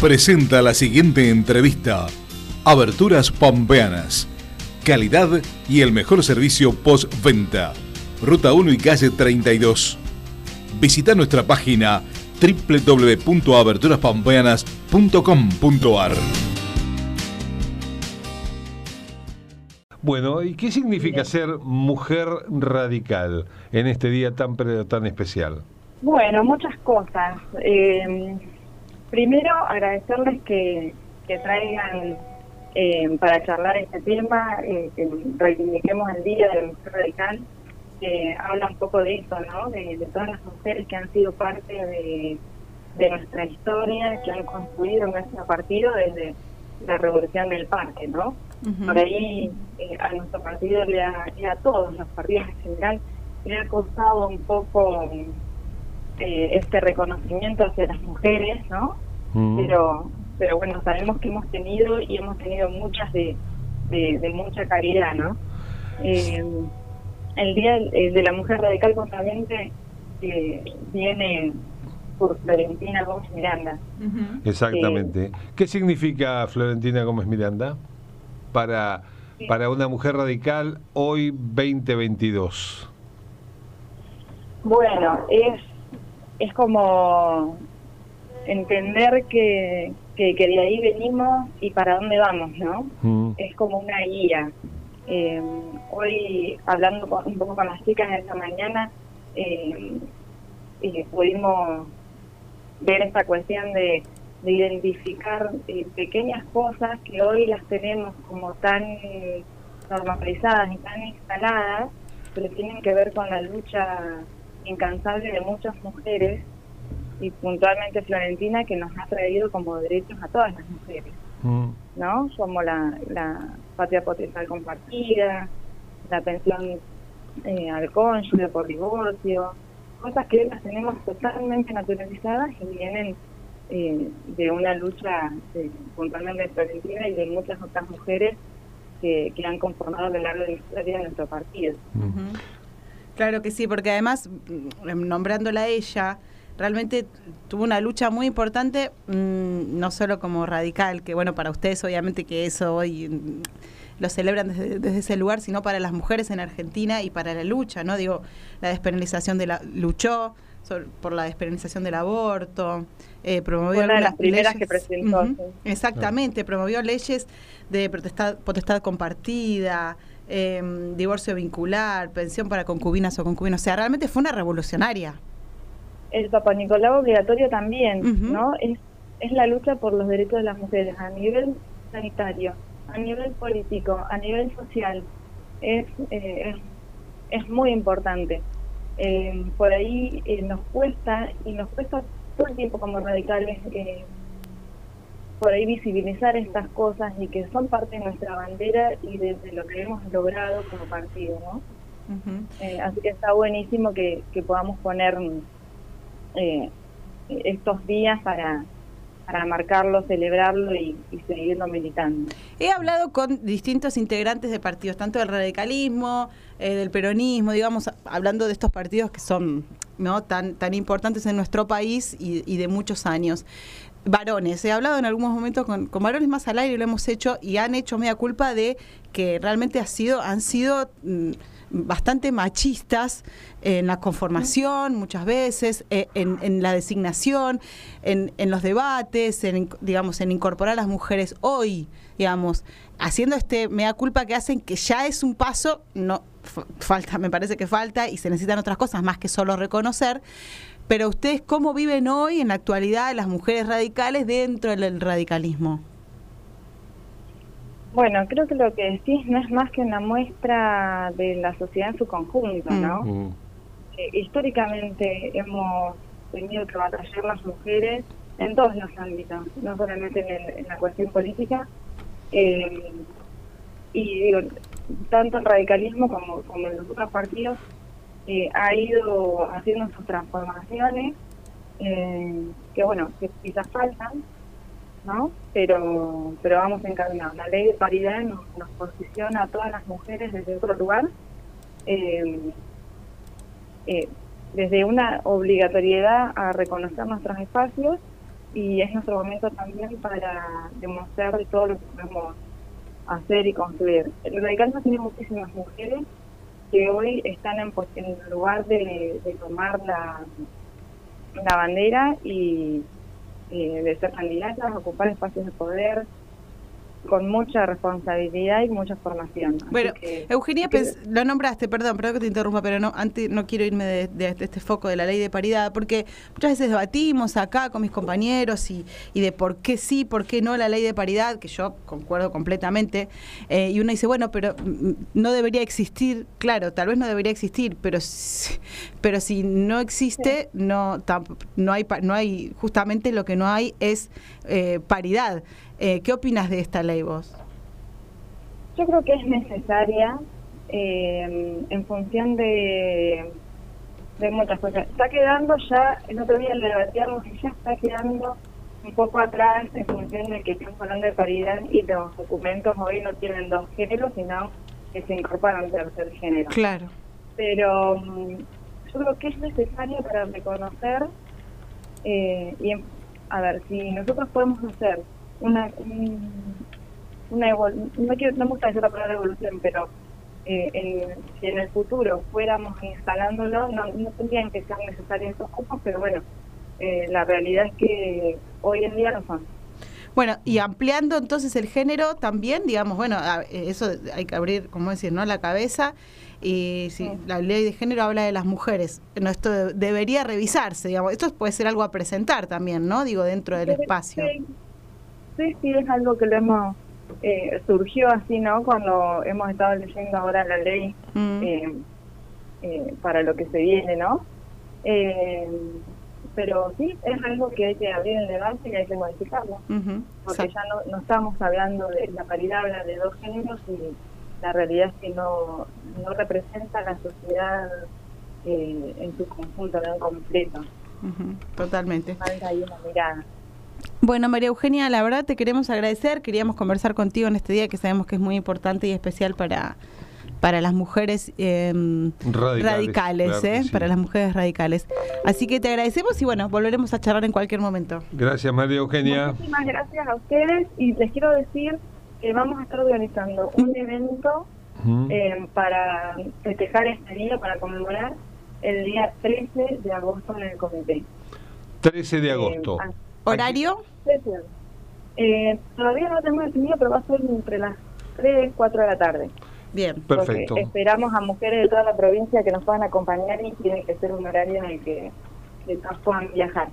presenta la siguiente entrevista. Aberturas Pampeanas. Calidad y el mejor servicio postventa. Ruta 1 y calle 32. Visita nuestra página www.aberturaspampeanas.com.ar. Bueno, ¿y qué significa ser mujer radical en este día tan, tan especial? Bueno, muchas cosas. Eh, primero, agradecerles que, traigan eh, para charlar este tema, eh, que reivindiquemos el Día de la Mujer Radical, que habla un poco de eso, ¿no? De, todas las mujeres que han sido parte de, nuestra historia, que han construido nuestro partido desde la revolución del parque, ¿no? Por ahí a nuestro partido y a todos los partidos en general le ha costado un poco eh, este reconocimiento hacia las mujeres, ¿no? Mm. Pero pero bueno, sabemos que hemos tenido y hemos tenido muchas de, de, mucha calidad, ¿no? Eh, el Día de la Mujer Radical Contramente eh, viene por Florentina Gómez Miranda. Exactamente. ¿Qué significa Florentina Gómez Miranda para, para una mujer radical hoy 2022? Bueno, es es como entender que, que, de ahí venimos y para dónde vamos, ¿no? Mm. Es como una guía. Eh, hoy, hablando un poco con las chicas esta mañana, eh, pudimos ver esta cuestión de, de identificar eh, pequeñas cosas que hoy las tenemos como tan normalizadas y tan instaladas, pero tienen que ver con la lucha incansable de muchas mujeres y puntualmente Florentina que nos ha traído como derechos a todas las mujeres, mm. ¿no? Como la, la patria potencial compartida, la pensión eh, al cónyuge por divorcio, cosas que las tenemos totalmente naturalizadas y vienen eh, de una lucha eh, puntualmente de Florentina y de muchas otras mujeres que, que han conformado a lo largo de la historia de nuestro partido. Claro que sí, porque además, mm, nombrándola a ella, realmente tuvo una lucha muy importante, mm, no solo como radical, que bueno, para ustedes obviamente que eso hoy mm, lo celebran desde, ese lugar, sino para las mujeres en Argentina y para la lucha, ¿no? Digo, la despenalización de la... luchó por la despenalización del aborto, eh, promovió una de las primeras que presentó. Exactamente, promovió leyes de potestad, potestad compartida, eh, divorcio vincular, pensión para concubinas o concubinos. O sea, realmente fue una revolucionaria. El Papa Nicolau obligatorio también, ¿no? Es, es la lucha por los derechos de las mujeres a nivel sanitario, a nivel político, a nivel social. Es, eh, es, muy importante. Eh, por ahí eh, nos cuesta, y nos cuesta todo el tiempo como radicales, eh, por ahí visibilizar estas cosas y que son parte de nuestra bandera y de, lo que hemos logrado como partido, ¿no? Eh, así que está buenísimo que, podamos poner eh, estos días para, para marcarlo, celebrarlo y, seguirlo militando. He hablado con distintos integrantes de partidos, tanto del radicalismo, eh, del peronismo, digamos, hablando de estos partidos que son no tan, tan importantes en nuestro país y, y de muchos años varones. He hablado en algunos momentos con, varones más al aire, lo hemos hecho y han hecho media culpa de que realmente ha sido, han sido mm, bastante machistas en la conformación muchas veces, eh, en, la designación, en, en, los debates, en, digamos, en incorporar a las mujeres hoy, digamos, haciendo este mea culpa que hacen que ya es un paso, no falta, me parece que falta y se necesitan otras cosas más que solo reconocer pero ustedes, ¿cómo viven hoy en la actualidad las mujeres radicales dentro del radicalismo? Bueno, creo que lo que decís no es más que una muestra de la sociedad en su conjunto, ¿no? Mm. Mm. Eh, históricamente hemos tenido que batallar las mujeres en todos los ámbitos, no solamente en, la cuestión política. Eh, y digo, tanto el radicalismo como, como en los otros partidos eh, ha ido haciendo sus transformaciones, eh, que bueno, que quizás faltan, ¿no? Pero, pero vamos encaminados. La ley de paridad nos, posiciona a todas las mujeres desde otro lugar, eh, desde una obligatoriedad a reconocer nuestros espacios y es nuestro momento también para demostrar de todo lo que podemos hacer y construir. El radicalismo tiene muchísimas mujeres que hoy están en, en lugar de, tomar la, la bandera y eh, de ser candidatas, ocupar espacios de poder, con mucha responsabilidad y mucha formación. Bueno, Eugenia, lo nombraste, perdón, perdón que te interrumpa, pero no antes no quiero irme de, este foco de la ley de paridad, porque muchas veces debatimos acá con mis compañeros y, y de por qué sí, por qué no la ley de paridad, que yo concuerdo completamente, eh, y uno dice, bueno, pero mm, no debería existir, claro, tal vez no debería existir, pero, pero si no existe, no, no, hay, no hay, justamente lo que no hay es eh, paridad. Eh, ¿Qué opinas de esta ley vos? Yo creo que es necesaria eh, en función de, de muchas cosas. Está quedando ya, el otro día le debatíamos y ya está quedando un poco atrás en función de que estamos hablando de paridad y los documentos hoy no tienen dos géneros, sino que se incorporan tercer género. Claro. Pero mm, yo creo que es necesario para reconocer eh, y, a ver, si nosotros podemos hacer una, una no, quiero, no me gusta decir la palabra evolución, pero eh, si en el futuro fuéramos instalándolo, no, no tendrían que ser necesarios esos cupos, pero bueno, eh, la realidad es que hoy en día no son. Bueno, y ampliando entonces el género también, digamos, bueno, eso hay que abrir, como decir, ¿no? La cabeza. Y si la ley de género habla de las mujeres, no, esto debería revisarse, digamos. Esto puede ser algo a presentar también, ¿no? Digo, dentro del espacio sí, sí, es algo que lo hemos, eh, surgió así, ¿no? Cuando hemos estado leyendo ahora la ley mm. eh, eh, para lo que se viene, ¿no? pero sí, es algo que hay que abrir el debate y hay que modificarlo, porque ya no, no estamos hablando de la paridad, habla de dos géneros y la realidad es que no, no representa la sociedad en su conjunto, en completo. Totalmente. Falta ahí una mirada. Bueno, María Eugenia, la verdad te queremos agradecer. Queríamos conversar contigo en este día que sabemos que es muy importante y especial para, para las mujeres em, radicales, ¿eh? para las mujeres radicales. Así que te agradecemos y bueno, volveremos a charlar en cualquier momento. Gracias, María Eugenia. Muchísimas gracias a ustedes y les quiero decir que vamos a estar organizando un evento em, para festejar este día, para conmemorar el día 13 de agosto en el comité. 13 de agosto. Em, ¿Horario? Eh, todavía no lo tengo definido, pero va a ser entre las 3 y 4 de la tarde. Bien, perfecto. esperamos a mujeres de toda la provincia que nos puedan acompañar y tiene que ser un horario en el que, que puedan viajar.